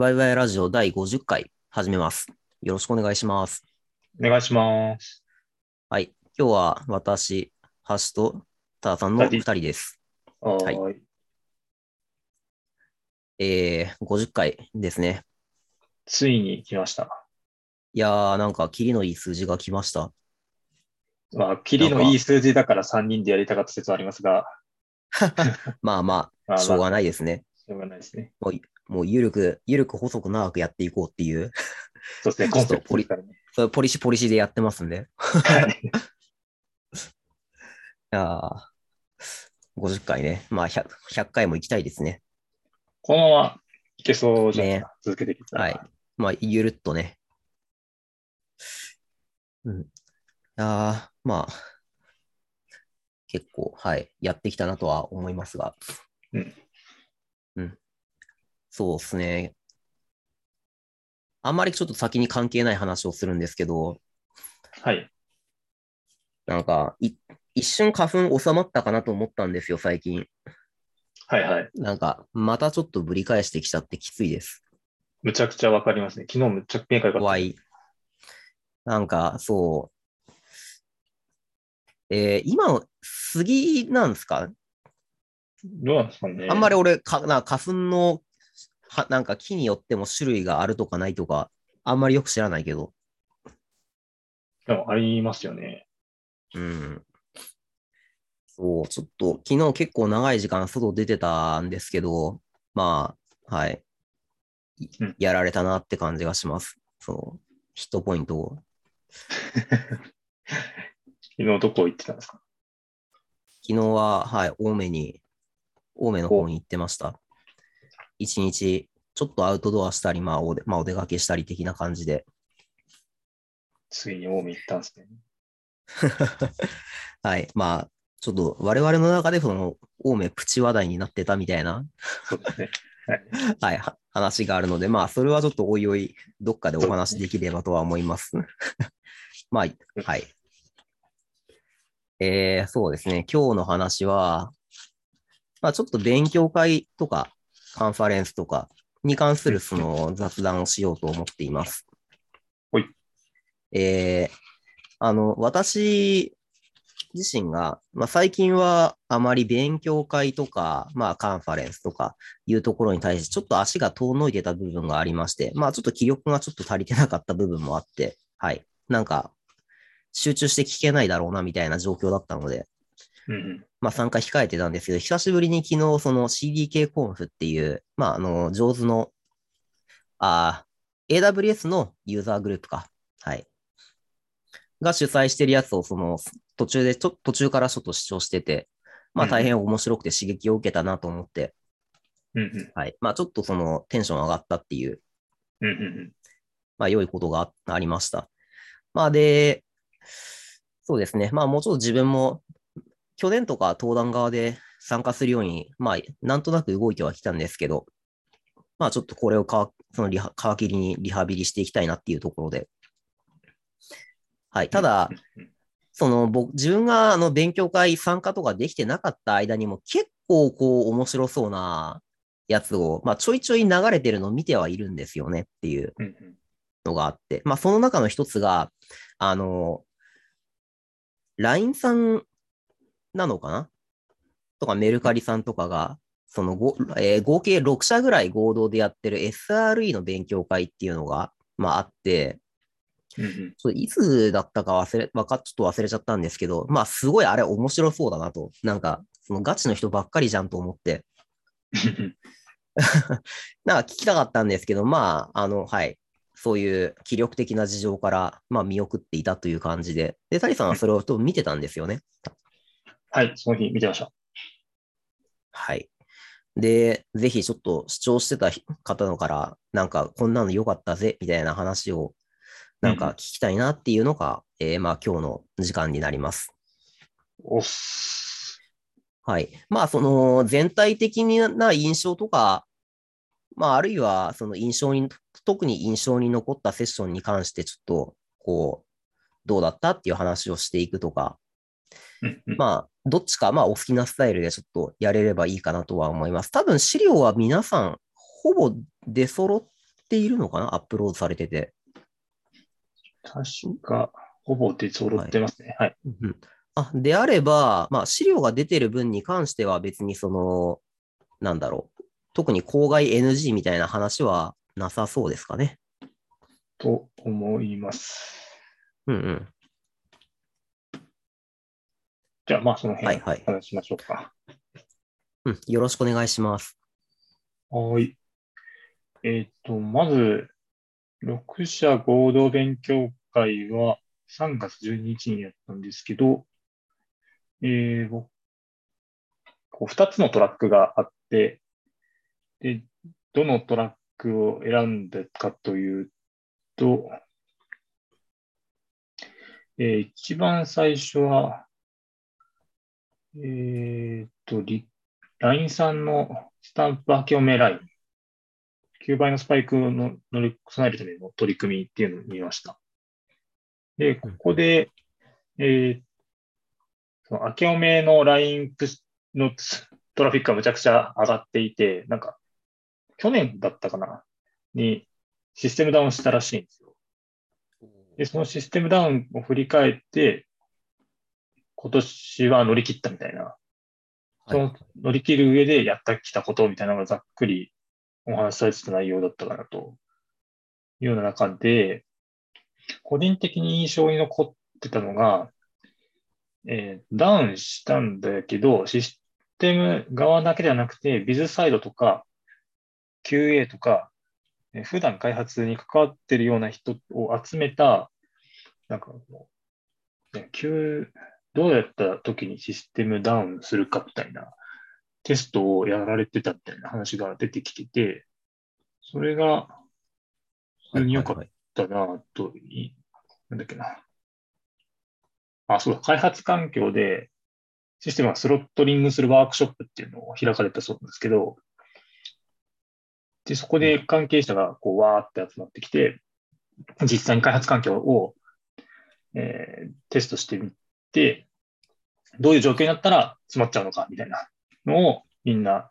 ワイワイラジオ第50回始めます。よろしくお願いします。お願いします。はい。今日は私、ハシとターさんの2人です。はーい。えー、50回ですね。ついに来ました。いやー、なんか、キリのいい数字が来ました。まあ、キリのいい数字だから3人でやりたかった説はありますが、まあままあ、あしょうがまあないですね。しょうがないですね。もう、ゆるく、ゆるく細く長くやっていこうっていう、そうですね、コンセプトですからね。ポリシポリシでやってますんで。はい。いやー、50回ね。まあ100、100回も行きたいですね。このままいけそうじゃないですか。続けていけたら。はい。まあ、ゆるっとね。うん。いやーまあ、結構、はい、やってきたなとは思いますが。うん。うん。そうですね。あんまりちょっと先に関係ない話をするんですけど、はい。なんか、い一瞬花粉収まったかなと思ったんですよ、最近。はいはい。なんか、またちょっとぶり返してきちゃってきついです。むちゃくちゃわかりますね。昨日むっちゃ目が良かった。怖い。なんか、そう。えー今、杉なんですか？どうなんですかね。あんまり俺、かな花粉のは、なんか木によっても種類があるとかないとか、あんまりよく知らないけど。でもありますよね。うん。そう、ちょっと、昨日結構長い時間外出てたんですけど、まあ、はい。やられたなって感じがします。その、ヒットポイントを。昨日どこ行ってたんですか？昨日は、はい、青梅に、青梅の方に行ってました。一日、ちょっとアウトドアしたり、まあおで、まあ、お出かけしたり的な感じで。ついに近江行ったんですね。はい、まあ、ちょっと我々の中でその、青梅プチ話題になってたみたいな、そうですね。はい。はい、は話があるので、まあ、それはちょっとおいおい、どっかでお話しできればとは思います。まあ、はい。えー、そうですね。今日の話は、まあ、ちょっと勉強会とか、カンファレンスとかに関するその雑談をしようと思っています。ほい。えー、あの、私自身が、まあ、最近はあまり勉強会とか、まあ、カンファレンスとかいうところに対して、ちょっと足が遠のいてた部分がありまして、まあ、ちょっと気力がちょっと足りてなかった部分もあって、はい。なんか、集中して聞けないだろうなみたいな状況だったので。まあ参加控えてたんですけど、久しぶりに昨日その CDK コンフっていう、まああの、上手の、あー AWS のユーザーグループか。はい。が主催してるやつをその途中でちょ、途中からちょっと視聴してて、まあ大変面白くて刺激を受けたなと思って、うんうん。はい。まあちょっとそのテンション上がったっていううんうんまあ、良いことがあありました。まあ、で、そうですね。まあ、もうちょっと自分も、去年とか登壇側で参加するように、まあ、なんとなく動いてはきたんですけど、まあ、ちょっとこれをかそのリハ皮切りにリハビリしていきたいなっていうところで。はい。ただ、その僕、自分があの勉強会参加とかできてなかった間にも結構こう面白そうなやつを、まあちょいちょい流れてるのを見てはいるんですよねっていう。のがあって、まあその中の一つが、あの、LINE さんなのかな？とかメルカリさんとかが、そのご、えー合計6社ぐらい合同でやってる SRE の勉強会っていうのが、まああって、うんうん。ちょっといつだったか忘れ、わかっちょっと忘れちゃったんですけど、まあすごいあれ面白そうだなと。なんか、そのガチの人ばっかりじゃんと思って、なんか聞きたかったんですけど、まあ、あの、はい。そういう気力的な事情から、まあ見送っていたという感じで。で、タリさんはそれをと見てたんですよね。はい、その日見てました。はい。で、ぜひちょっと視聴してた方のから、なんかこんなの良かったぜ、みたいな話を、なんか聞きたいなっていうのが、えーまあ今日の時間になります。おっす。はい。まあ、その全体的な印象とか、まあ、あるいは、その印象に、特に印象に残ったセッションに関して、ちょっと、こう、どうだったっていう話をしていくとか、うんうんまあ、どっちか、まあ、お好きなスタイルでちょっとやれればいいかなとは思います。多分、資料は皆さん、ほぼ出揃っっているのかな？アップロードされてて。確か、ほぼ出揃ってますね。はい。うんあ、であれば、まあ、資料が出てる分に関しては別にその、なんだろう。特に公害 NG みたいな話はなさそうですかね？と思います。うんうん。じゃあ、まあ、その辺はいはい話しましょうか。うん、よろしくお願いします。はい。えっ、と、まず、6社合同勉強会は3月12日にやったんですけど、えー、僕こう2つのトラックがあって、で、どのトラックを選んだかというと、えー一番最初は、えっと、リ LINE さんのスタンプ明けおめライン。9倍のスパイクをの乗り備えるための取り組みっていうのを見ました。で、ここで、えー、その明けおめの LINE のトラフィックがむちゃくちゃ上がっていて、なんか、去年だったかなにシステムダウンしたらしいんですよ。で、そのシステムダウンを振り返って、今年は乗り切ったみたいな。その乗り切る上でやってきたことみたいなのがざっくりお話しされてた内容だったかなというような中で、個人的に印象に残ってたのが、えーダウンしたんだけど、システム側だけではなくて、ビズサイドとか QA とか、えー普段開発に関わってるような人を集めた、なんかもう、ね、Q どうやった時にシステムダウンするかみたいなテストをやられてたみたいな話が出てきてて、それが普通に良かっはいたなと、いなんだっけな。あ、そうだ、開発環境でシステムがスロットリングするワークショップっていうのを開かれたそうなんですけど、で、そこで関係者がこうわーって集まってきて、実際に開発環境を、えーテストしてみて、どういう状況になったら詰まっちゃうのかみたいなのをみんな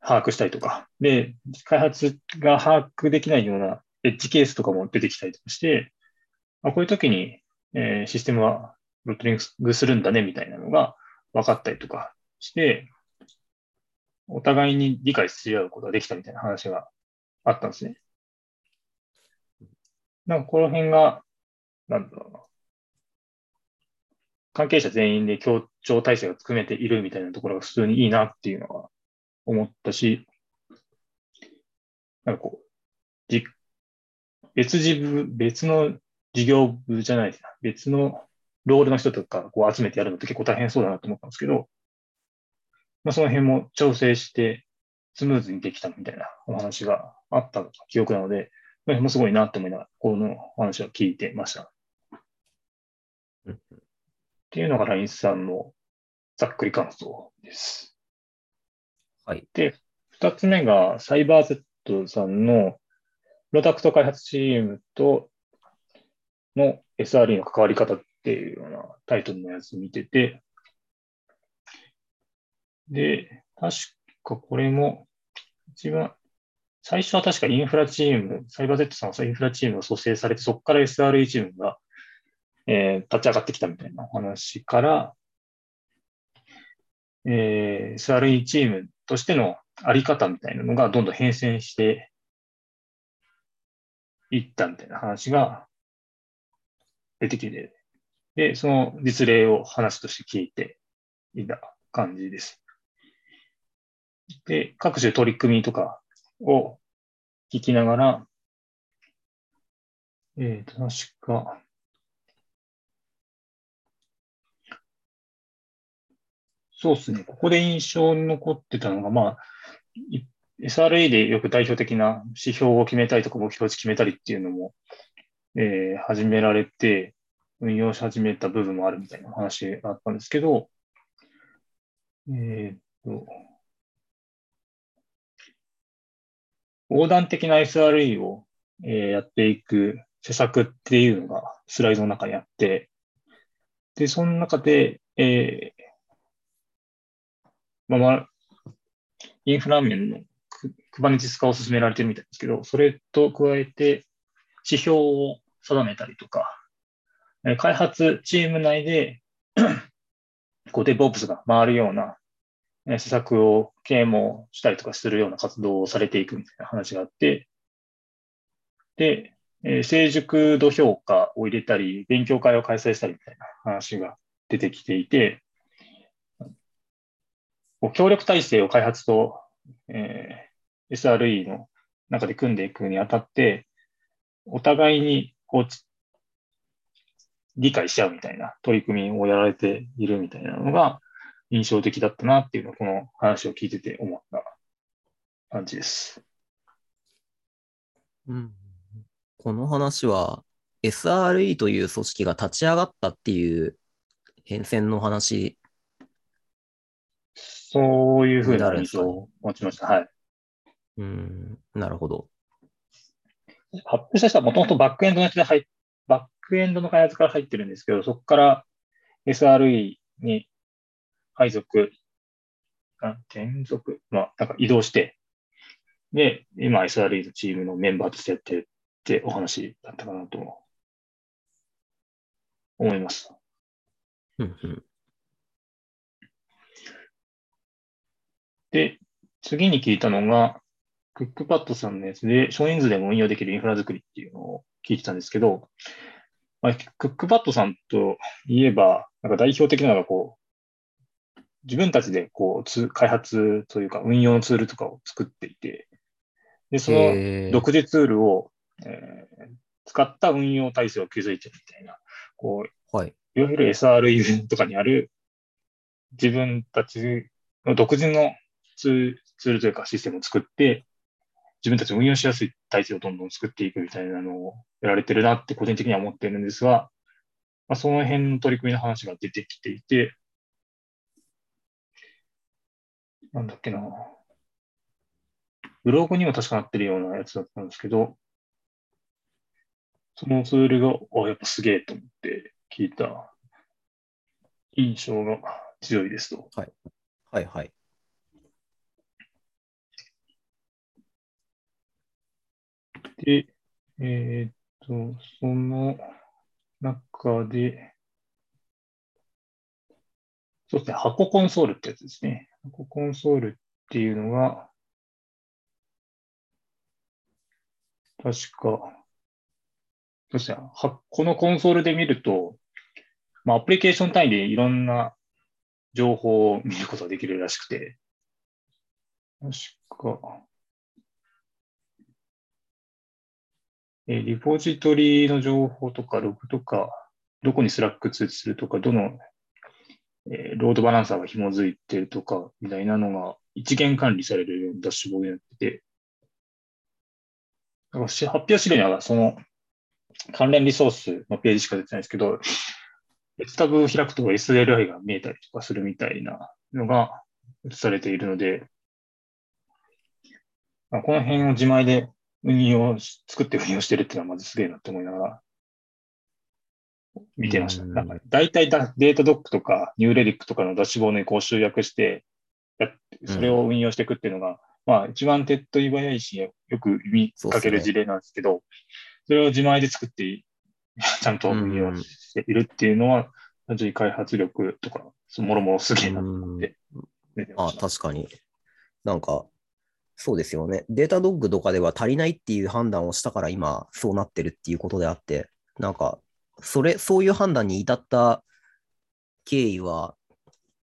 把握したりとか、で、開発が把握できないようなエッジケースとかも出てきたりとかして、あこういう時に、えーシステムはロットリングするんだねみたいなのが分かったりとかして、お互いに理解し合うことができたみたいな話があったんですね。なんかこの辺が、なんだろうな。関係者全員で協調体制が組めているみたいなところが普通にいいなっていうのは思ったし、なんかこう、じ別事部、別の事業部じゃないですな。別のロールの人とかこう集めてやるのって結構大変そうだなと思ったんですけど、まあ、その辺も調整してスムーズにできたみたいなお話があった記憶なので、まあもすごいなと思いながら、このお話を聞いてました。うんっていうのが LINE さんのざっくり感想です。はい。で、二つ目がサイバー Z さんのプロダクト開発チームとの SRE の関わり方っていうようなタイトルのやつ見てて、で、確かこれも一番、最初は確かインフラチーム、サイバー Z さんはインフラチームが蘇生されて、そこから SRE チームが、えー立ち上がってきたみたいなお話から、えー SRE チームとしてのあり方みたいなのがどんどん変遷していったみたいな話が出てきて、で、その実例を話として聞いていた感じです。で、各種取り組みとかを聞きながら、えっ、と、確か、そうですね。ここで印象に残ってたのが、まあ、SRE でよく代表的な指標を決めたりとか目標値決めたりっていうのも、えー始められて、運用し始めた部分もあるみたいな話があったんですけど、えーっと、横断的な SRE を、えーやっていく施策っていうのがスライドの中にあって、で、その中で、えーまあ、インフラ面のク Kubernetes 化を進められてるみたいですけど、それと加えて指標を定めたりとか、開発チーム内で こう DevOps が回るような施策を啓蒙したりとかするような活動をされていくみたいな話があって、で、え成熟度評価を入れたり、勉強会を開催したりみたいな話が出てきていて、協力体制を開発と、えー SRE の中で組んでいくにあたって、お互いにこう理解し合うみたいな取り組みをやられているみたいなのが印象的だったなっていうのをこの話を聞いてて思った感じです。うんこの話は SRE という組織が立ち上がったっていう変遷の話。そういうふうな印象を持ちました。はい。うん、なるほど。発表した人はもともとバックエンドの人で入っバックエンドの開発から入ってるんですけど、そこから SRE に配属、あ転属、まあ、なんか移動して、で、今 SRE のチームのメンバーとしてやってるってお話だったかなと思います。うんうんで、次に聞いたのが、クックパッドさんのやつで、少人数でも運用できるインフラ作りっていうのを聞いてたんですけど、まあ、クックパッドさんといえば、なんか代表的なのがこう、自分たちでこうつ、開発というか運用のツールとかを作っていて、で、その独自ツールを、えー使った運用体制を築いてるみたいな、こう、はい。いわゆる SRE とかにある自分たちの独自のツーツールというかシステムを作って、自分たちが運用しやすい体制をどんどん作っていくみたいなのをやられてるなって個人的には思ってるんですが、まあ、その辺の取り組みの話が出てきていて、なんだっけな。ブログにも確かなってるようなやつだったんですけど、そのツールが、あ、やっぱすげえと思って聞いた印象が強いですと。はいはいはい。で、えーっと、その中で、そうですね、箱コンソールってやつですね。箱コンソールっていうのが、確か、そうですね、このコンソールで見ると、まあ、アプリケーション単位でいろんな情報を見ることができるらしくて、確か、えーリポジトリの情報とか、ログとか、どこに Slack通知するとか、どの、えーロードバランサーが紐づいてるとか、みたいなのが一元管理されるようなダッシュボードになってて、だからし発表資料にはその関連リソースのページしか出てないですけど、別タブを開くと SLI が見えたりとかするみたいなのが映されているので、あこの辺を自前で運用し、作って運用してるっていうのはまずすげえなって思いながら見てました。うんなんか大体だデータドックとかニューレリックとかのダッシュボードにこう集約して、それを運用していくっていうのが、まあ一番手っ取り早いし、よく見かける事例なんですけど、それを自前で作ってい ちゃんと運用しているっていうのは、単純に開発力とか、そもろもろすげえなと思って見てまあ、した。確かに。なんか、そうですよね。データドッグとかでは足りないっていう判断をしたから今そうなってるっていうことであって、なんか、それ、そういう判断に至った経緯は、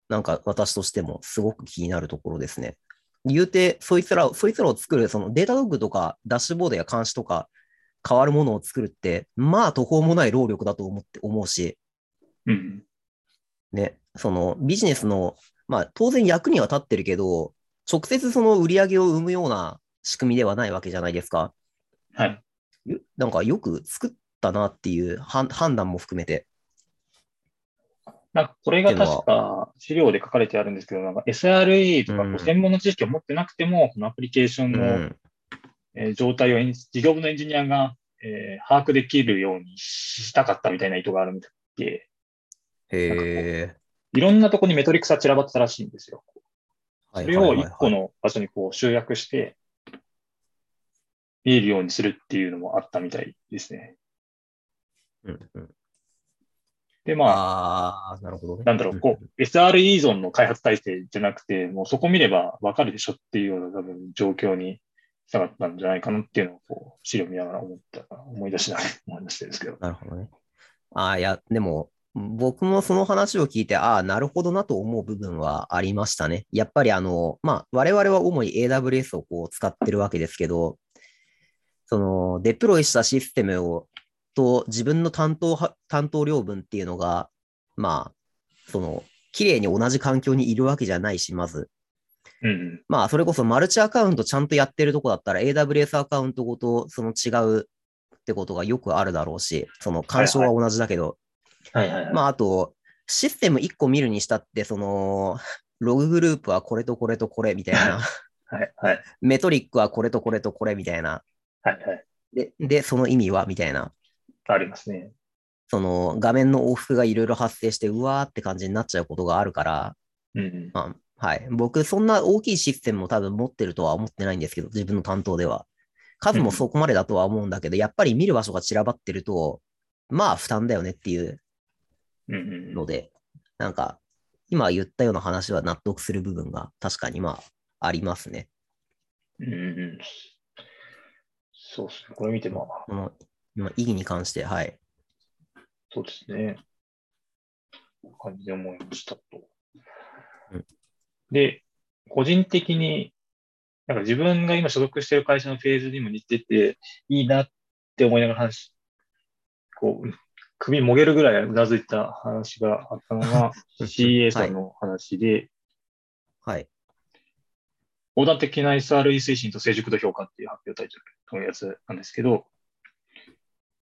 なんか私としてもすごく気になるところですね。言うて、そいつらを、そいつらを作る、そのデータドッグとかダッシュボードや監視とか変わるものを作るって、まあ途方もない労力だと思って、思うし、うん。ね、そのビジネスの、まあ当然役には立ってるけど、直接その売り上げを生むような仕組みではないわけじゃないですか。はい。よなんかよく作ったなっていう判判断も含めて。なんかこれが確か資料で書かれてあるんですけど、なんか SRE とかこううん専門の知識を持ってなくても、このアプリケーションの、うん。えー状態を事業部のエンジニアが、えー把握できるようにしたかったみたいな意図があるみたいで、へえ。いろんなとこにメトリックスが散らばってたらしいんですよ。はいそれを一個の場所にこう集約して、見えるようにするっていうのもあったみたいですね。うんうん。で、まあ、あなるほどね。なんだろう、こう、SR 依存の開発体制じゃなくて、もうそこ見ればわかるでしょっていうような多分状況にしたかったんじゃないかなっていうのを、こう、資料見ながら思った、思い出しながら思い出してるんですけど。なるほどね。ああ、いや、でも、僕もその話を聞いて、ああ、なるほどなと思う部分はありましたね。やっぱりあの、まあ、我々は主に AWS をこう使ってるわけですけど、その、デプロイしたシステムを、と自分の担当は、担当量分っていうのが、まあ、その、綺麗に同じ環境にいるわけじゃないし、まず。うんうん。まあ、それこそマルチアカウントちゃんとやってるとこだったら AWS アカウントごとその違うってことがよくあるだろうし、その干渉は同じだけど、はいはいはい。まあ、あと、システム1個見るにしたって、その、ロググループはこれとこれとこれみたいな、はいはい。メトリックはこれとこれとこれみたいな、はいはい。で、でその意味はみたいな、ありますね。その画面の往復がいろいろ発生して、うわーって感じになっちゃうことがあるから、うんうん。まあ、はい。僕、そんな大きいシステムも多分持ってるとは思ってないんですけど、自分の担当では。数もそこまでだとは思うんだけど、やっぱり見る場所が散らばってると、まあ負担だよねっていううんうんので、なんか、今言ったような話は納得する部分が確かにまあ、ありますね。うんうんうん。そうですね。これ見てまあ、この、まあ、意義に関して、はい。そうですね。感じで思いましたと。うんで、個人的に、なんか自分が今所属している会社のフェーズにも似てて、いいなって思いながら話、こう、首もげるぐらいうなずいた話があったのが CA さんの話で、はい。横断的な SRE 推進と成熟度評価っていう発表タイトルのやつなんですけど、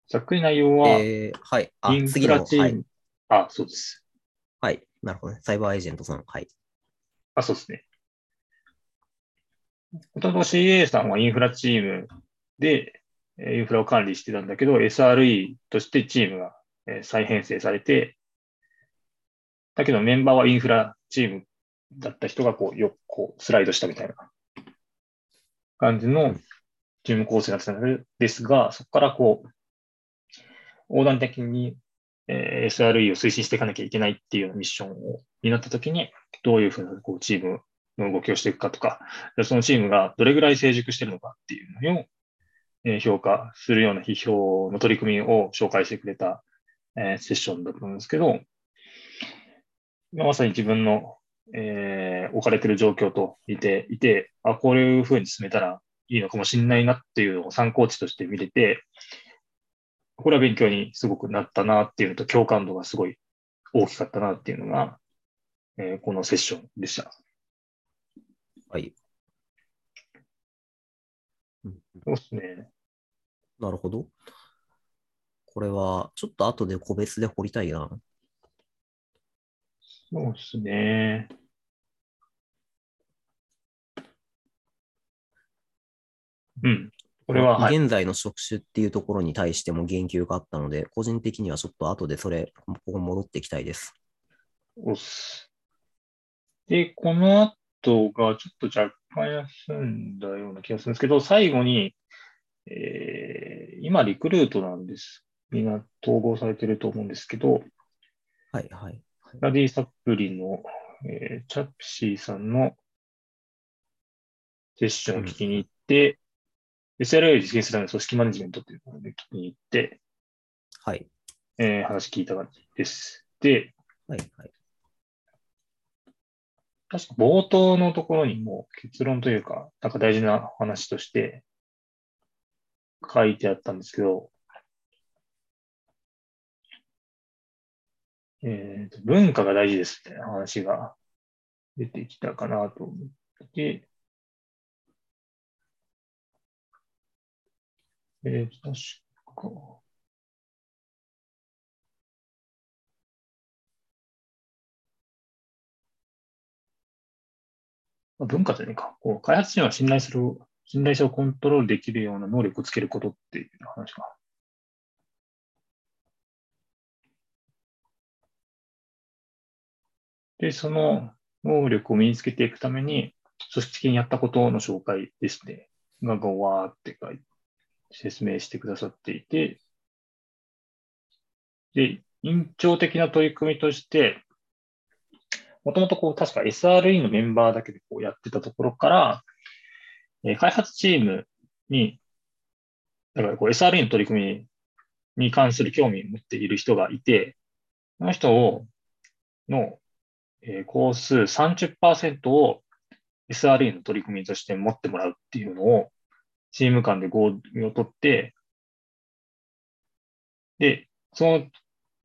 ざっくり内容は、えー、はい。あイン、フラチーム、はい。あ、そうです。はい。なるほどね。サイバーエージェントさん。はい。あ、そうですね。もともと CA さんはインフラチームでえーインフラを管理してたんだけど、SRE としてチームがえー再編成されて、だけどメンバーはインフラチームだった人がこう、よくこうスライドしたみたいな感じのチーム構成だったんですが、そこからこう、横断的に SRE を推進していかなきゃいけないっていうミッションを担ったときに、どういうふうなこうチームの動きをしていくかとか、そのチームがどれぐらい成熟しているのかっていうのを、評価するような批評の取り組みを紹介してくれた、えーセッションだと思うんですけど、まさに自分の、えー置かれている状況と似ていて、あ、こういうふうに進めたらいいのかもしれないなっていうのを参考値として見れて、これは勉強にすごくなったなっていうのと共感度がすごい大きかったなっていうのが、えーこのセッションでした。はい。うんそうですね。なるほど。これは、ちょっと後で個別で掘りたいな。そうですね。うん。これは、はい。現在の職種っていうところに対しても言及があったので、個人的にはちょっと後でそれ、ここ戻っていきたいです。おっす。で、この後がちょっと若干休んだような気がするんですけど、最後に、えー今リクルートなんです。みんな統合されてると思うんですけど、はい、はい。ラディサプリの、えーチャップシーさんのセッションを聞きに行って、SLA を実現するための組織マネジメントというので聞きに行って、はい。えー話聞いた感じです。で、はい、はい。確か冒頭のところにも結論というか、なんか大事な話として書いてあったんですけど、えーと文化が大事ですみたいな話が出てきたかなと思って、えーと、確か、文化じゃないか。こう開発チームは信頼する、信頼性をコントロールできるような能力をつけることっていう話が。で、その能力を身につけていくために、組織的にやったことの紹介ですね。が、がわーって書いて説明してくださっていて、で、院長的な取り組みとして、もともとこう、確か SRE のメンバーだけでこうやってたところから、え、開発チームに、だからこう SRE の取り組みに関する興味を持っている人がいて、その人を、の、えー、工数30%を SRE の取り組みとして持ってもらうっていうのを、チーム間で合意を取って、で、その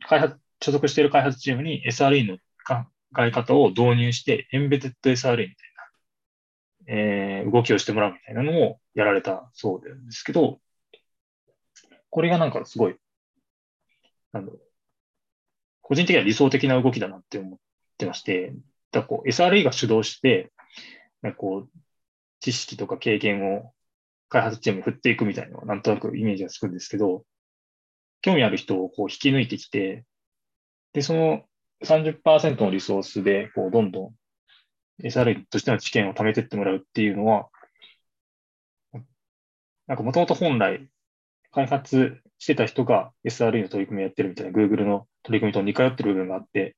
開発、所属している開発チームに SRE の考え方を導入して、エンベデッド SRE みたいな、えー、動きをしてもらうみたいなのをやられたそうですけど、これがなんかすごい、なんだろう、個人的には理想的な動きだなって思っってまして、だこう SRE が主導して、なんかこう、知識とか経験を開発チームに振っていくみたいなのはなんとなくイメージがつくんですけど、興味ある人をこう引き抜いてきて、で、その30%のリソースで、こう、どんどん SRE としての知見を貯めていってもらうっていうのは、なんかもともと本来開発してた人が SRE の取り組みをやってるみたいな Google の取り組みと似通ってる部分があって、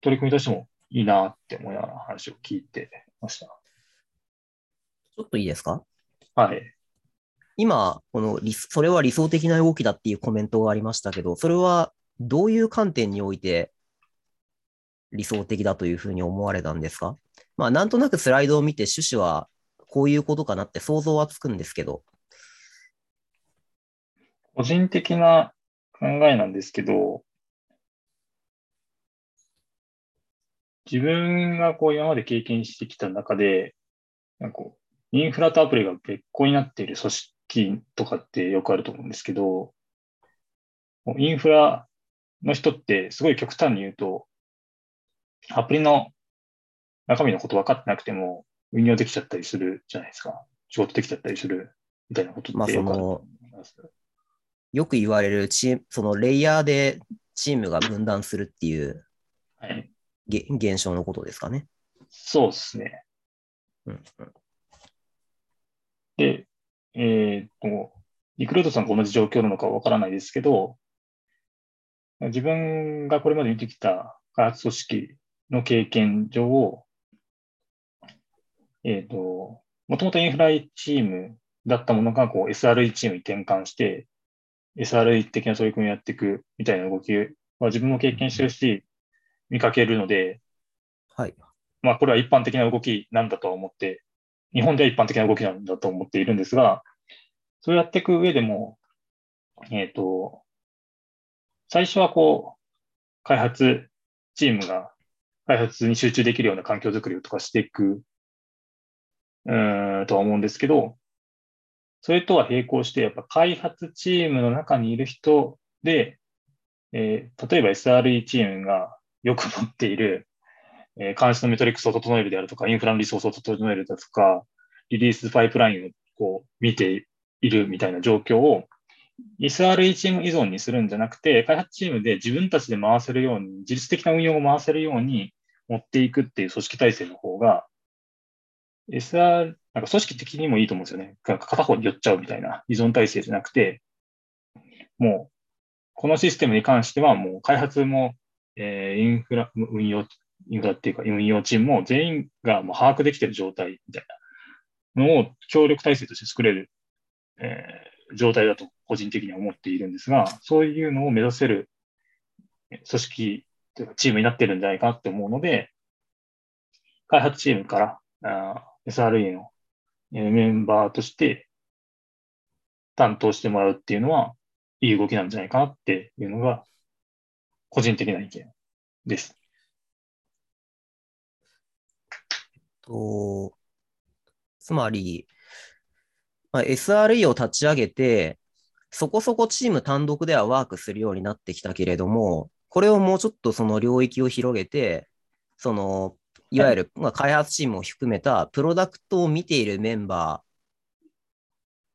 取り組みとしてもいいなって思いながら話を聞いてました。ちょっといいですか？はい。今、このそれは理想的な動きだっていうコメントがありましたけど、それはどういう観点において理想的だというふうに思われたんですか？まあ、なんとなくスライドを見て趣旨はこういうことかなって想像はつくんですけど。個人的な考えなんですけど、自分がこう今まで経験してきた中で、なんかこうインフラとアプリが別個になっている組織とかってよくあると思うんですけど、インフラの人ってすごい極端に言うと、アプリの中身のこと分かってなくても運用できちゃったりするじゃないですか。仕事できちゃったりするみたいなことってよくあると思います。まあ、よく言われるチーム、そのレイヤーでチームが分断するっていう、はい、現象のことですかね。そうですね。うんうん、で、えー、っと、リクルートさんが同じ状況なのかわからないですけど、自分がこれまで見てきた開発組織の経験上、えっ、ー、と、もともとインフラチームだったものがこう SRE チームに転換して、SRE 的な取り組みをやっていくみたいな動きは自分も経験してるし、見かけるので、はい。まあ、これは一般的な動きなんだと思って、日本では一般的な動きなんだと思っているんですが、そうやっていく上でも、えっ、ー、と、最初はこう、開発チームが開発に集中できるような環境づくりとかしていく、うん、とは思うんですけど、それとは並行して、やっぱ開発チームの中にいる人で、えー、例えば SRE チームがよく持っている、えー、監視のメトリックスを整えるであるとか、インフラのリソースを整えるだとか、リリースパイプラインをこう見ているみたいな状況を SRE チーム依存にするんじゃなくて、開発チームで自分たちで回せるように、自律的な運用を回せるように持っていくっていう組織体制の方が、SR、なんか組織的にもいいと思うんですよね。片方に寄っちゃうみたいな依存体制じゃなくて、もう、このシステムに関してはもう開発も、えー、インフラ、運用、インフラっていうか運用チームも全員がもう把握できてる状態みたいなのを協力体制として作れる、えー、状態だと個人的には思っているんですが、そういうのを目指せる組織というかチームになってるんじゃないかなって思うので、開発チームからあ SRE のメンバーとして担当してもらうっていうのは、いい動きなんじゃないかなっていうのが、個人的な意見です。と、つまり、まあ、SRE を立ち上げて、そこそこチーム単独ではワークするようになってきたけれども、これをもうちょっとその領域を広げて、その、いわゆる、まあ、開発チームを含めたプロダクトを見ているメンバー、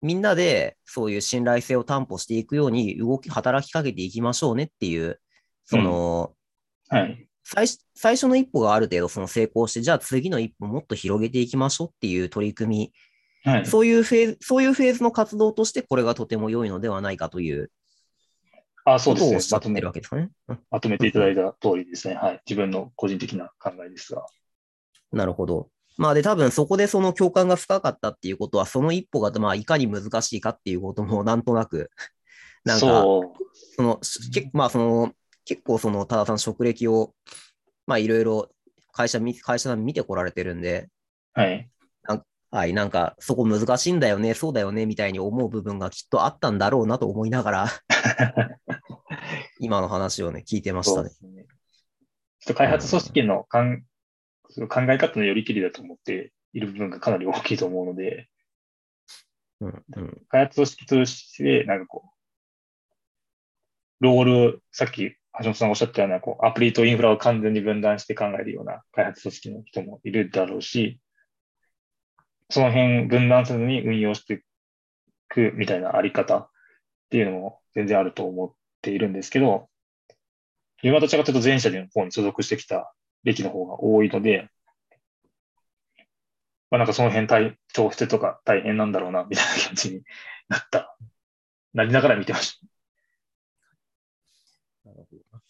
みんなでそういう信頼性を担保していくように動き、働きかけていきましょうねっていう、その、うん、はい。最最初の一歩がある程度その成功して、じゃあ次の一歩もっと広げていきましょうっていう取り組みはい。そういうフェーズ、そういうフェーズの活動としてこれがとても良いのではないかというあ、そうですねまとめるわけですかね。うんまとめていただいた通りですね。はい。自分の個人的な考えですが。なるほど。まあで、多分そこでその共感が深かったっていうことは、その一歩がまあいかに難しいかっていうこともなんとなく、なんか、そう。その、しけまあその、結構その多田さん職歴を、まあいろいろ会社み、会社さん見てこられてるんで、はい。はい、なんかそこ難しいんだよね、そうだよね、みたいに思う部分がきっとあったんだろうなと思いながら、今の話をね、聞いてましたね。ね。ちょっと開発組織のかんその考え方のよりきりだと思っている部分がかなり大きいと思うので、うんうん、開発組織として、なんかこう、ロール、さっき橋本さんがおっしゃったような、こう、アプリとインフラを完全に分断して考えるような開発組織の人もいるだろうし、その辺分断せずに運用していくみたいなあり方っていうのも全然あると思っているんですけど、自分はどちらかというと前者の方に所属してきた歴の方が多いので、まあなんかその辺大、調布とか大変なんだろうな、みたいな感じになった。なりながら見てました。なるほど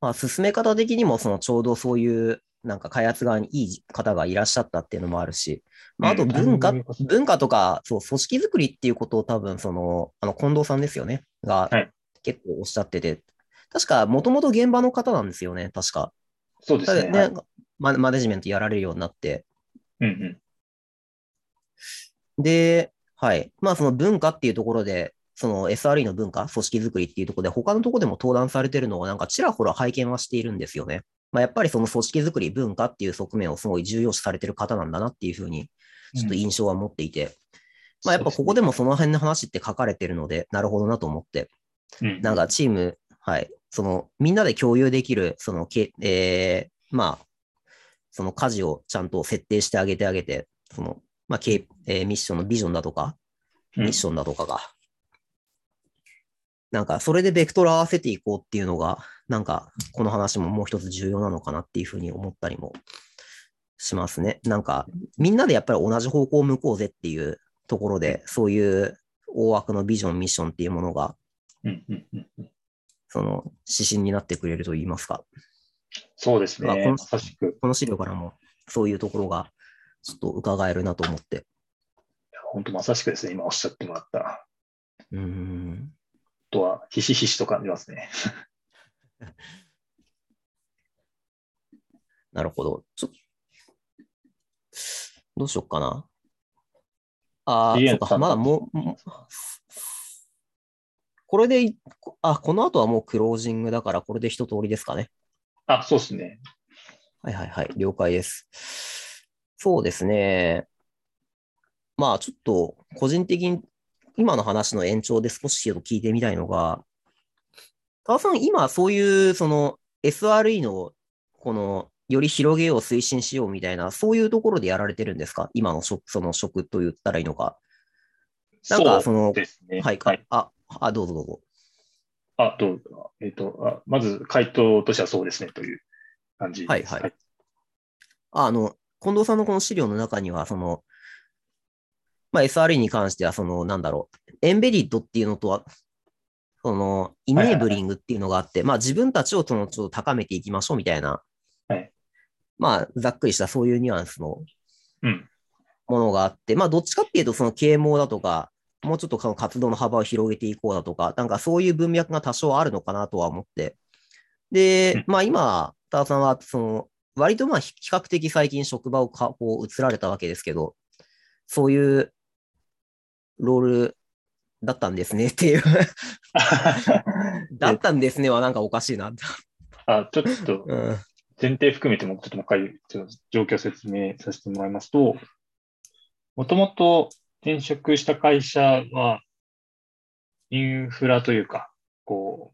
まあ、進め方的にも、そのちょうどそういう、なんか開発側にいい方がいらっしゃったっていうのもあるし、まあ、あとうん文化、文化とか、そう、組織づくりっていうことを多分、その、あの、近藤さんですよね、がはい結構おっしゃってて、確か、もともと現場の方なんですよね、確か。そうですね。はいでママネジメントやられるようになって。うんうん。で、はい。まあ、その文化っていうところで、その SRE の文化、組織づくりっていうところで、他のところでも登壇されてるのをなんかちらほら拝見はしているんですよね。まあ、やっぱりその組織づくり、文化っていう側面をすごい重要視されてる方なんだなっていうふうに、ちょっと印象は持っていて、まあ、やっぱここでもその辺の話って書かれてるので、なるほどなと思って、うん、なんかチーム、はい、そのみんなで共有できる、そのけ、えーまあ、その舵をちゃんと設定してあげてあげて、その、まあ、けえーミッションのビジョンだとか、うん。ミッションだとかが、なんか、それでベクトル合わせていこうっていうのが、なんか、この話ももう一つ重要なのかなっていうふうに思ったりもしますね。なんか、みんなでやっぱり同じ方向を向こうぜっていうところで、そういう大枠のビジョン、ミッションっていうものが、その指針になってくれると言いますか。そうですね。まあこの。この資料からもそういうところがちょっと伺えるなと思って。本当まさしくですね。今おっしゃってもらった。うーん。あとは、ひしひしと感じますね。なるほど。ちょどうしよっかな。ああ、そうか、まだもう、これでい、あ、この後はもうクロージングだから、これで一通りですかね。あ、そうですね。はいはいはい、了解です。そうですね。まあちょっと個人的に今の話の延長で少し聞いてみたいのが、川さん、今そういうその SRE のこのより広げよう、推進しようみたいな、そういうところでやられてるんですか？今の職、その職と言ったらいいのか。なんかそのそうですね。はい、はい。あ、あ、どうぞどうぞ。あ、どうぞ。えっ、とあ、まず回答としてはそうですねという感じです。はいはいああの、近藤さんのこの資料の中には、その、まあ、SRE に関しては、その、なんだろう、エンベリッドっていうのとは、その、イネーブリングっていうのがあって、まあ、自分たちをその、ちょっと高めていきましょうみたいな、はいまあ、ざっくりしたそういうニュアンスのうん。ものがあって、まあ、どっちかっていうと、その啓蒙だとか、もうちょっとその活動の幅を広げていこうだとか、なんかそういう文脈が多少あるのかなとは思って。で、まあ今、多田さんは、その、割とまあ比較的最近職場をかこう移られたわけですけど、そういうロールだったんですねっていう、だったんですねはなんかおかしいな。あ、ちょっとうん。前提含めてもちょっともう一回ちょっと状況を説明させてもらいますと、もともと転職した会社は、インフラというか、こ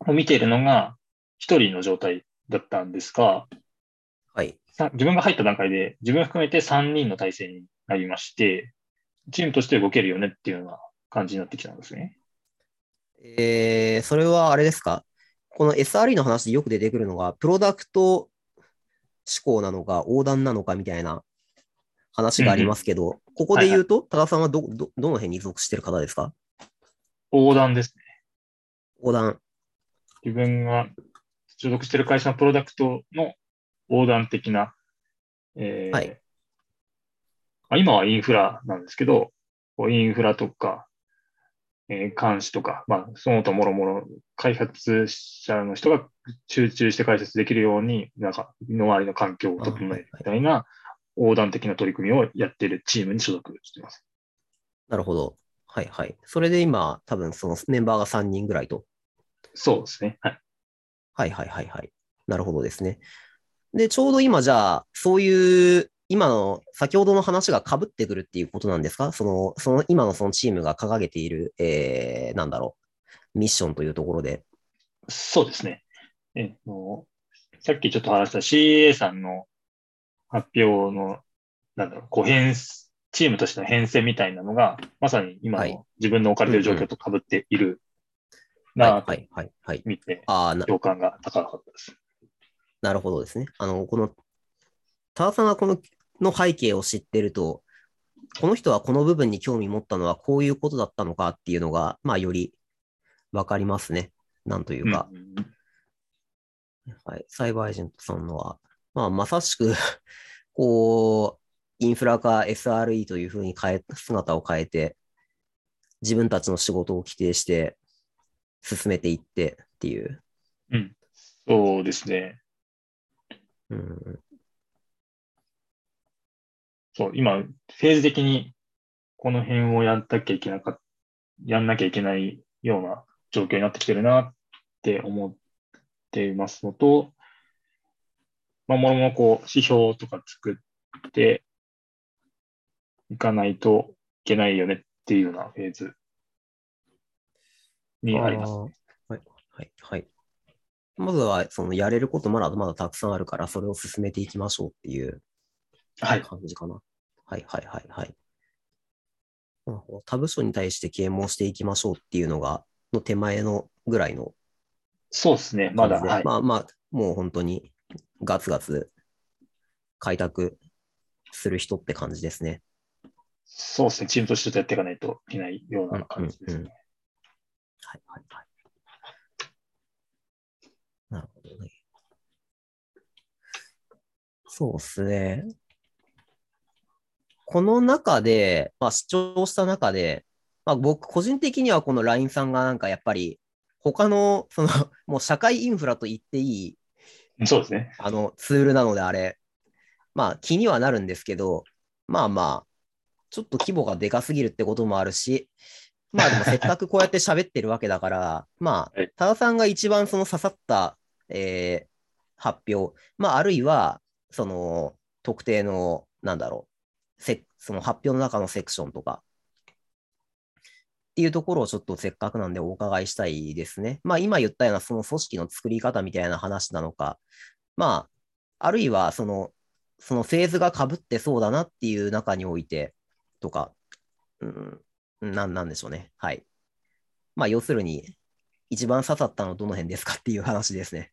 う、を見ているのが一人の状態だったんですが、はい。さ自分が入った段階で自分含めて3人の体制になりまして、チームとして動けるよねっていうような感じになってきたんですね。えー、それはあれですか？この SRE の話でよく出てくるのが、プロダクト思考なのか、横断なのかみたいな話がありますけど、ここで言うと、多田さんはど、ど、どの辺に属してる方ですか？横断ですね。横断。自分が所属してる会社のプロダクトの横断的な、えーはいまあ今はインフラなんですけど、インフラとか、えー監視とか、まあ、その他もろもろ開発者の人が集中して開発できるように、なんか、身の回りの環境を整えるみたいな横断的な取り組みをやっているチームに所属しています。なるほど。はいはい。それで今、多分そのメンバーが3人ぐらいと。そうですね。はい。はいはいはいはい。なるほどですね。で、ちょうど今じゃあ、そういう、今の、先ほどの話が被ってくるっていうことなんですか？その、その、今のそのチームが掲げている、えー、なんだろう、ミッションというところで。そうですね。えのさっきちょっと話した CA さんの発表の、なんだろう、こう変、チームとしての変遷みたいなのが、まさに今はいの自分の置かれている状況と被っているなぁとはいはいはいはい。見て、ああ、な共感が高かったです。なるほどですね。あの、この、多田さんがこの、の背景を知ってると、この人はこの部分に興味持ったのはこういうことだったのかっていうのが、まあ、よりわかりますね。なんというか。うんはい。サイバーエージェントさんのは、まあ、まさしく こう、インフラか SRE というふうに変え、姿を変えて、自分たちの仕事を規定して、進めていってっていう。うん。そうですね。うん、そう、今、フェーズ的にこの辺をやんなきゃいけなかやんなきゃいけないような状況になってきてるなって思っていますのと、まあ、もろもろこう、指標とか作っていかないといけないよねっていうようなフェーズにあります。ーはい、はい、はい。まずは、その、やれることまだまだたくさんあるから、それを進めていきましょうっていう。感じかな。はい、はい、はい、はい。他部署に対して啓蒙していきましょうっていうのが、の手前のぐらいのそうですね。まだ、はい。まあまあ、もう本当にガツガツ開拓する人って感じですね。そうですね。チームとしてやっていかないといけないよううんな感じですうんうんね。はいはいはい。なるほどね。そうですね。この中で、まあ、主張した中で、まあ、僕、個人的にはこの LINE さんがなんかやっぱり、他の、その、もう社会インフラと言っていい、そうですね。あの、ツールなのであれ、まあ気にはなるんですけど、まあまあ、ちょっと規模がでかすぎるってこともあるし、まあでもせっかくこうやって喋ってるわけだから、まあはい、多田さんが一番その刺さった、えー発表、まああるいは、その特定の、なんだろう、せその発表の中のセクションとか、っていうところをちょっとせっかくなんでお伺いしたいですね。まあ今言ったようなその組織の作り方みたいな話なのか、まあ、あるいはその、そのフェーズが被ってそうだなっていう中においてとか、うん、なんなんでしょうね。はい。まあ要するに、一番刺さったのはどの辺ですかっていう話ですね。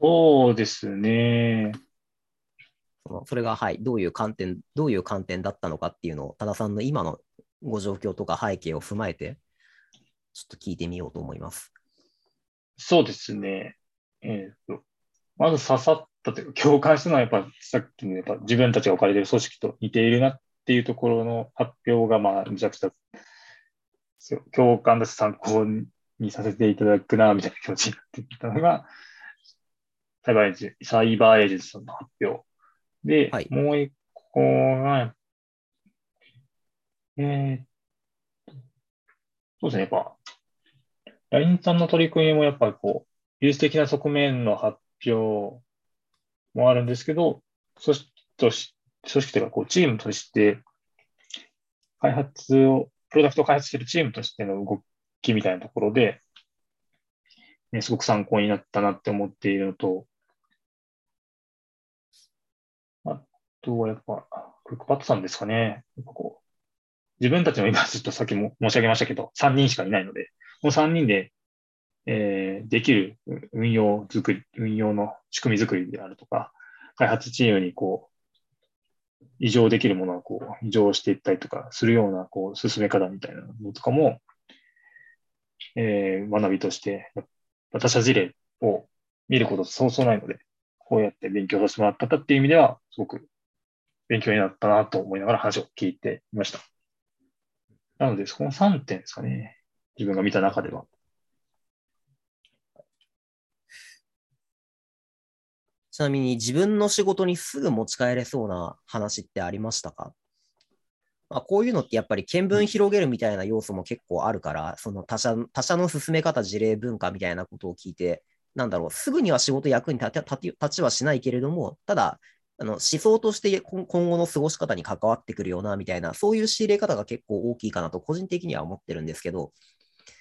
そうですね。そのそれが、はい、どういう観点、どういう観点だったのかっていうのを、多田さんの今のご状況とか背景を踏まえて、ちょっと聞いてみようと思います。そうですね。えっ、と、まず刺さったというか、共感したのはやっぱさっきのやっぱ自分たちが置かれている組織と似ているなっていうところの発表が、まあ、めちゃくちゃ共感だし参考にさせていただくな、みたいな気持ちになってきたのが、サイバーエージェントサイバーエージェントさんの発表。で、はい。もう一個が、えーそうですね、やっぱ、LINE さんの取り組みもやっぱりこう、技術的な側面の発表もあるんですけど、組織とし、組織というかこう、チームとして、開発を、プロダクトを開発しているチームとしての動きみたいなところで、ね、すごく参考になったなって思っているのと、とはやっぱ、クックパッドさんですかね。こう自分たちの今ちょっとさっきも申し上げましたけど、3人しかいないので、この3人で、えーできる運用作り、運用の仕組み作りであるとか、開発チームにこう、異常できるものはこう、異常していったりとかするような、こう、進め方みたいなのとかも、えー、学びとして、他者事例を見ることそうそうないので、こうやって勉強させてもらったっていう意味では、すごく勉強になったなと思いながら話を聞いていました。なので、その3点ですかね。自分が見た中では。ちなみに自分の仕事にすぐ持ち帰れそうな話ってありましたか？まあ、こういうのってやっぱり見聞広げるみたいな要素も結構あるから、その他社他社の進め方、事例文化みたいなことを聞いて、なんだろう、すぐには仕事役に立ちはしないけれども、ただ、あの思想として今後の過ごし方に関わってくるようなみたいな、そういう仕入れ方が結構大きいかなと、個人的には思ってるんですけど、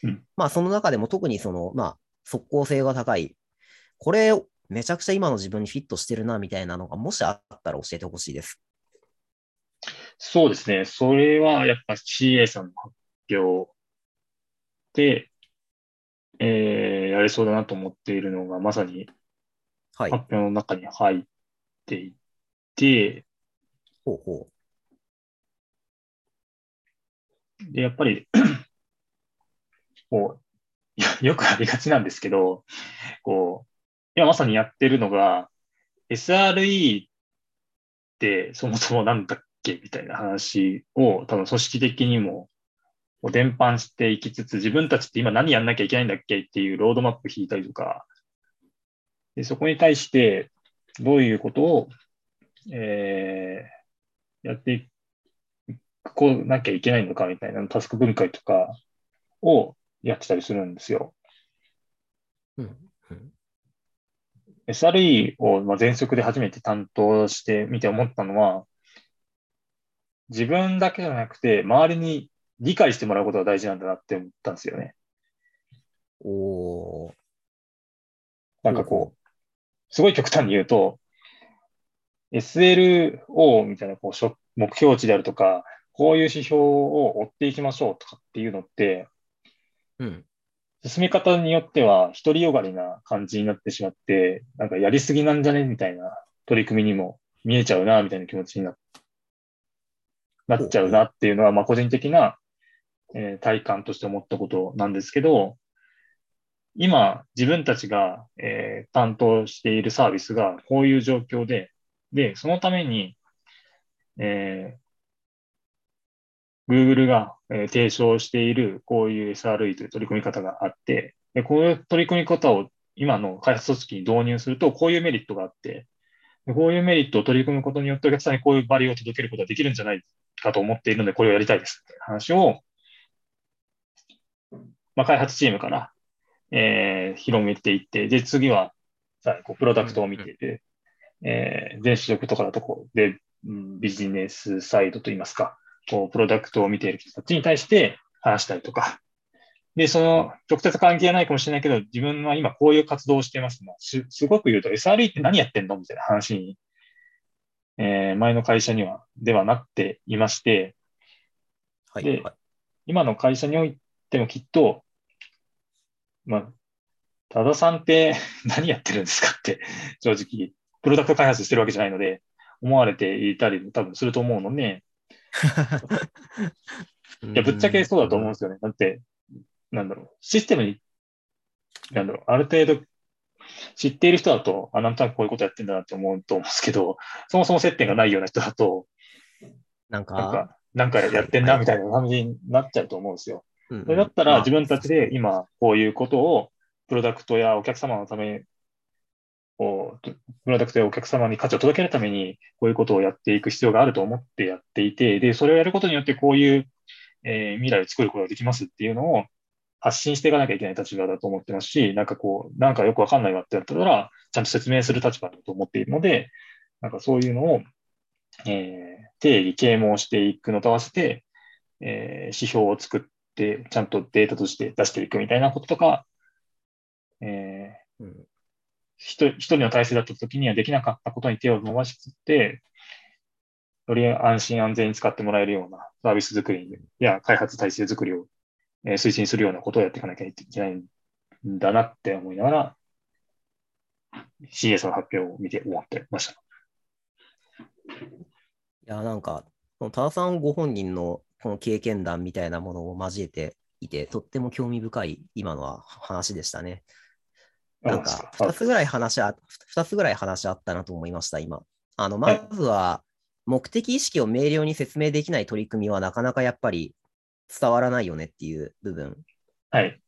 うん、まあ、その中でも特にその、まあ、即効性が高い、これ、めちゃくちゃ今の自分にフィットしてるなみたいなのが、もしあったら教えてほしいです。そうですね。それはやっぱ CA さんの発表で、えー、やれそうだなと思っているのが、まさに発表の中に入っていて、はい、ほうほう。で、やっぱりこう、よくありがちなんですけど、こう、今まさにやってるのが、SRE ってそもそもなんだっけみたいな話を多分組織的にも伝播していきつつ、自分たちって今何やんなきゃいけないんだっけっていうロードマップ引いたりとか、でそこに対してどういうことを、えー、やっていこうなきゃいけないのかみたいなタスク分解とかをやってたりするんですよ。うん SRE を全速で初めて担当してみて思ったのは、自分だけじゃなくて、周りに理解してもらうことが大事なんだなって思ったんですよね。おなんかこう、すごい極端に言うと、SLO みたいなこう目標値であるとか、こういう指標を追っていきましょうとかっていうのって、うん、進め方によっては独りよがりな感じになってしまって、なんかやりすぎなんじゃねみたいな取り組みにも見えちゃうな、みたいな気持ちにななっちゃうなっていうのは、まあ個人的な、えー、体感として思ったことなんですけど、今自分たちが、えー、担当しているサービスがこういう状況で、で、そのために、えー、Google が、えー、提唱しているこういう SRE という取り組み方があって、でこういう取り組み方を今の開発組織に導入すると、こういうメリットがあって、こういうメリットを取り組むことによってお客さんにこういうバリューを届けることができるんじゃないかと思っているので、これをやりたいです。って話を、まあ、開発チームから、えー、広めていって、で、次は、さあ、こう、プロダクトを見ていて、えー、電子力とかだとこう、で、ビジネスサイドといいますか、こう、プロダクトを見ている人たちに対して話したりとか、で、その、直接関係ないかもしれないけど、自分は今こういう活動をしてますの。すすごく言うと、SRE って何やってんのみたいな話にえー、前の会社には、ではなっていまして、はい、で、今の会社においてもきっと、まあ、多田さんって何やってるんですかって、正直、プロダクト開発してるわけじゃないので、思われていたり多分すると思うので、いや、ぶっちゃけそうだと思うんですよね。だって、なんだろう、システムに、なんだろう、ある程度知っている人だと、あ、なんとなくこういうことやってんだなって思うと思うんですけど、そもそも接点がないような人だと、なんか、なんか、なんかやってんなみたいな感じになっちゃうと思うんですよ。それだったら自分たちで今こういうことをプロダクトやお客様のためを、プロダクトやお客様に価値を届けるためにこういうことをやっていく必要があると思ってやっていて、で、それをやることによってこういう、えー、未来を作ることができますっていうのを発信していかなきゃいけない立場だと思ってますし、なんかこう、なんかよくわかんないわってやったら、ちゃんと説明する立場だと思っているので、なんかそういうのを、えー、定義、啓蒙していくのと合わせて、えー、指標を作って、ちゃんとデータとして出していくみたいなこととか、えー、一人の体制だった時にはできなかったことに手を伸ばしつって、より安心安全に使ってもらえるようなサービス作りや開発体制作りを、推進するようなことをやっていかなきゃいけないんだなって思いながら、CS の発表を見て思ってました。いや、なんか、多田さんご本人のこの経験談みたいなものを交えていて、とっても興味深い今のは話でしたね。なんか、2つぐらい話あ、二つぐらい話あったなと思いました、今。あの、まずは、目的意識を明瞭に説明できない取り組みはなかなかやっぱり伝わらないよねっていう部分。はい。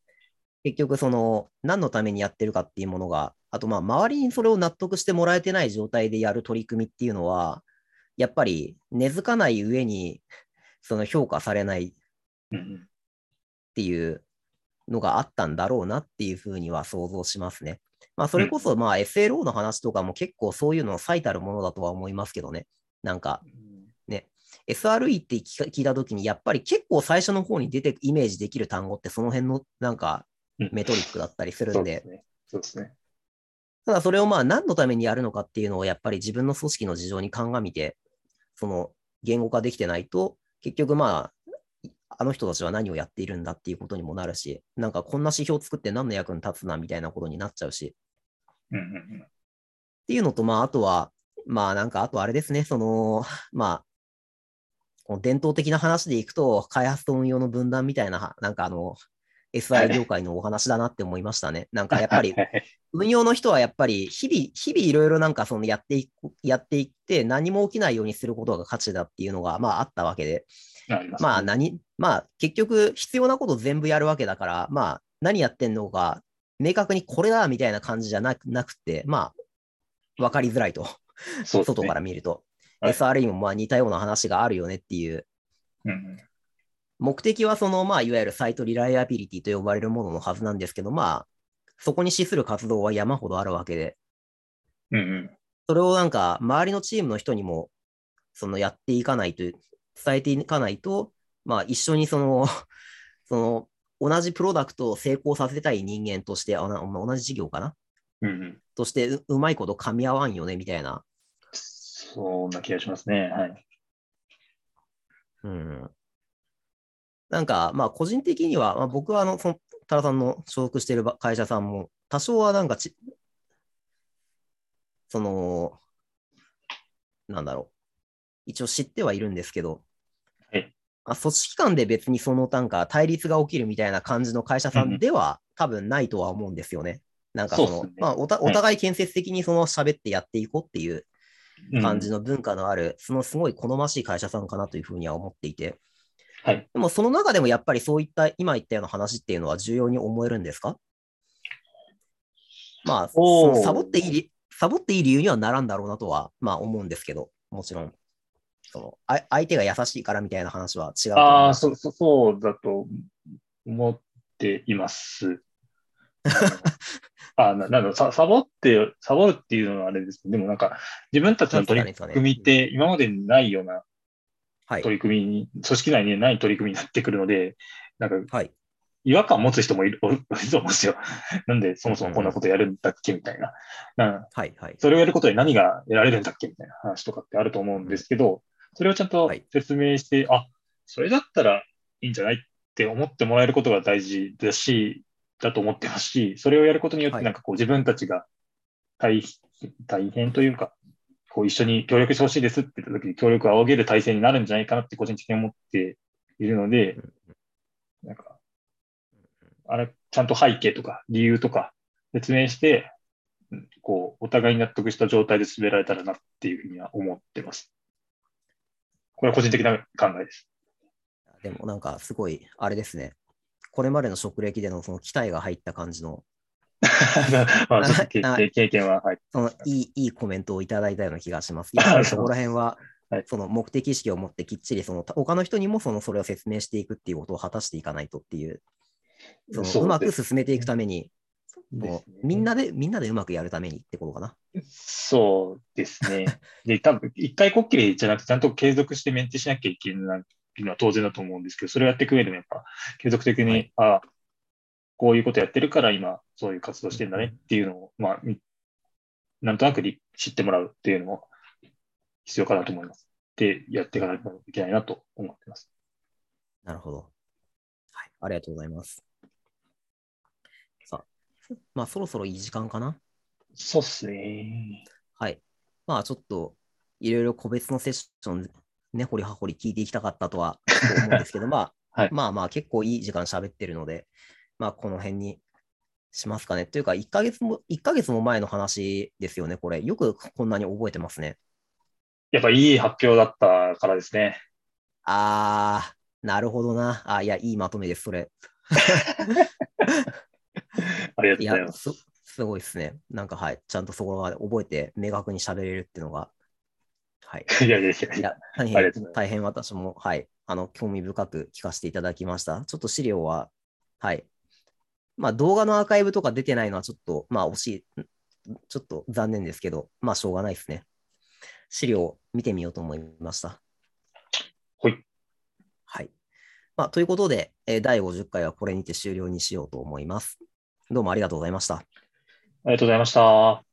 結局、その、何のためにやってるかっていうものが、あと、まあ、周りにそれを納得してもらえてない状態でやる取り組みっていうのは、やっぱり根付かない上に、その評価されないっていうのがあったんだろうなっていうふうには想像しますね。まあ、それこそ、まあ、SLO の話とかも結構そういうの最たるものだとは思いますけどね。なんか、SRE って聞いたときに、やっぱり結構最初の方に出てイメージできる単語ってその辺のなんかうんメトリックだったりするんで。そうですね。ただそれをまあ何のためにやるのかっていうのをやっぱり自分の組織の事情に鑑みて、その言語化できてないと、結局まあ、あの人たちは何をやっているんだっていうことにもなるし、なんかこんな指標作って何の役に立つなみたいなことになっちゃうし、うんうんうんっていうのと、まあ、あとは、まあ、なんか、あとあれですね、その、まあ、この伝統的な話でいくと、開発と運用の分断みたいな、なんかあの、SI 業界のお話だなって思いましたね。なんかやっぱりは、い運用の人はやっぱり、日々、日々いろいろなんかそのやっていく、やっていって、何も起きないようにすることが価値だっていうのが、まああったわけで、まあ何、まあ結局必要なこと全部やるわけだから、まあ何やってんのか、明確にこれだみたいな感じじゃなくなくて、まあ、わかりづらいと。ね外から見ると。はい SRE もまあ似たような話があるよねっていう。うんうん目的はその、まあ、いわゆるサイトリライアビリティと呼ばれるもののはずなんですけど、まあ、そこに資する活動は山ほどあるわけで、うんうんそれをなんか、周りのチームの人にも、そのやっていかないと、伝えていかないと、まあ、一緒にその、その、同じプロダクトを成功させたい人間として、あな同じ事業かな？うんうんとしてう、うまいこと噛み合わんよね、みたいな。そんな気がしますね。はい。うん。なんか、まあ、個人的には、まあ、僕は、あの、その、多田さんの所属しているば会社さんも、多少はなんかち、その、なんだろう。一応知ってはいるんですけど、あ、組織間で別にそのなんか対立が起きるみたいな感じの会社さんでは、多分ないとは思うんですよね。なんかその、ねまあおた、お互い建設的にその喋ってやっていこうっていう感じの。の文化のある、そのすごい好ましい会社さんかなというふうには思っていて、はい。でもその中でもやっぱりそういった今言ったような話っていうのは重要に思えるんですか？まあ、サボっていい理、サボっていい理由にはならんだろうなとは、まあ思うんですけど、もちろん。そのあ相手が優しいからみたいな話は違うああ、そうそうだと思っています。あななんだろうさサボって、サボるっていうのはあれですけど、でもなんか、自分たちの取り組みって今までにないようなはい。取り組みに、組織内にない取り組みになってくるので、なんか、はい。違和感を持つ人も いると思うんですよ。なんで、そもそもこんなことやるんだっけみたいな。なはい。はい。それをやることで何が得られるんだっけみたいな話とかってあると思うんですけど、それをちゃんとはい説明して、あ、それだったらいいんじゃないって思ってもらえることが大事だし、だと思ってますし、それをやることによっはいてなんかこう自分たちが大大変というか、こう一緒に協力してほしいですって言った時に協力を仰げる体制になるんじゃないかなって個人的に思っているので、なんか、あれ、ちゃんと背景とか理由とか説明して、うんこう、お互いに納得した状態で進められたらなっていうふうには思ってます。これは個人的な考えです。でもなんかすごい、あれですね。これまでの職歴でのその期待が入った感じの、まあ、経験は、はい。そのいいいいコメントをいただいたような気がします。そこら辺ははい、その目的意識を持ってきっちりその他の人にもそのそれを説明していくっていうことを果たしていかないとっていう、そのそううまく進めていくために、ですもうみんなで、みんなでうまくやるためにってことかな。そうですね。で、多分一回こっきりじゃなくて、ちゃんと継続してメンテしなきゃいけないのは当然だと思うんですけど、それをやっていく上でもやっぱ、継続的に、はいああ、こういうことやってるから今、そういう活動してんだねっていうのを、まあ、みなんとなくり知ってもらうっていうのも必要かなと思います。で、やっていかないといけないなと思ってます。なるほど。はい、ありがとうございます。まあそろそろいい時間かな。そうっすね。はい。まあちょっと、いろいろ個別のセッション根掘り葉掘り聞いていきたかったとは思うんですけど、まあ、はいまあまあ結構いい時間喋ってるので、まあこの辺にしますかね。というか、1ヶ月も、1ヶ月も前の話ですよね、これ。よくこんなに覚えてますね。やっぱいい発表だったからですね。あー、なるほどな。あ、いや、いいまとめです、それ。ありがというや、ございます。すすごいですね。なんかはい、ちゃんとそこが覚えて明確に喋れるっていうのが、はい。いやいやいやいや、大変大変私も、はい、あの、興味深く聞かせていただきました。ちょっと資料は、はい。まあ、動画のアーカイブとか出てないのはちょっと、まあ、惜しい、ちょっと残念ですけど、まあ、しょうがないですね。資料を見てみようと思いました。ほい。はい。まあ、ということで、えー第50回はこれにて終了にしようと思います。どうもありがとうございました。ありがとうございました。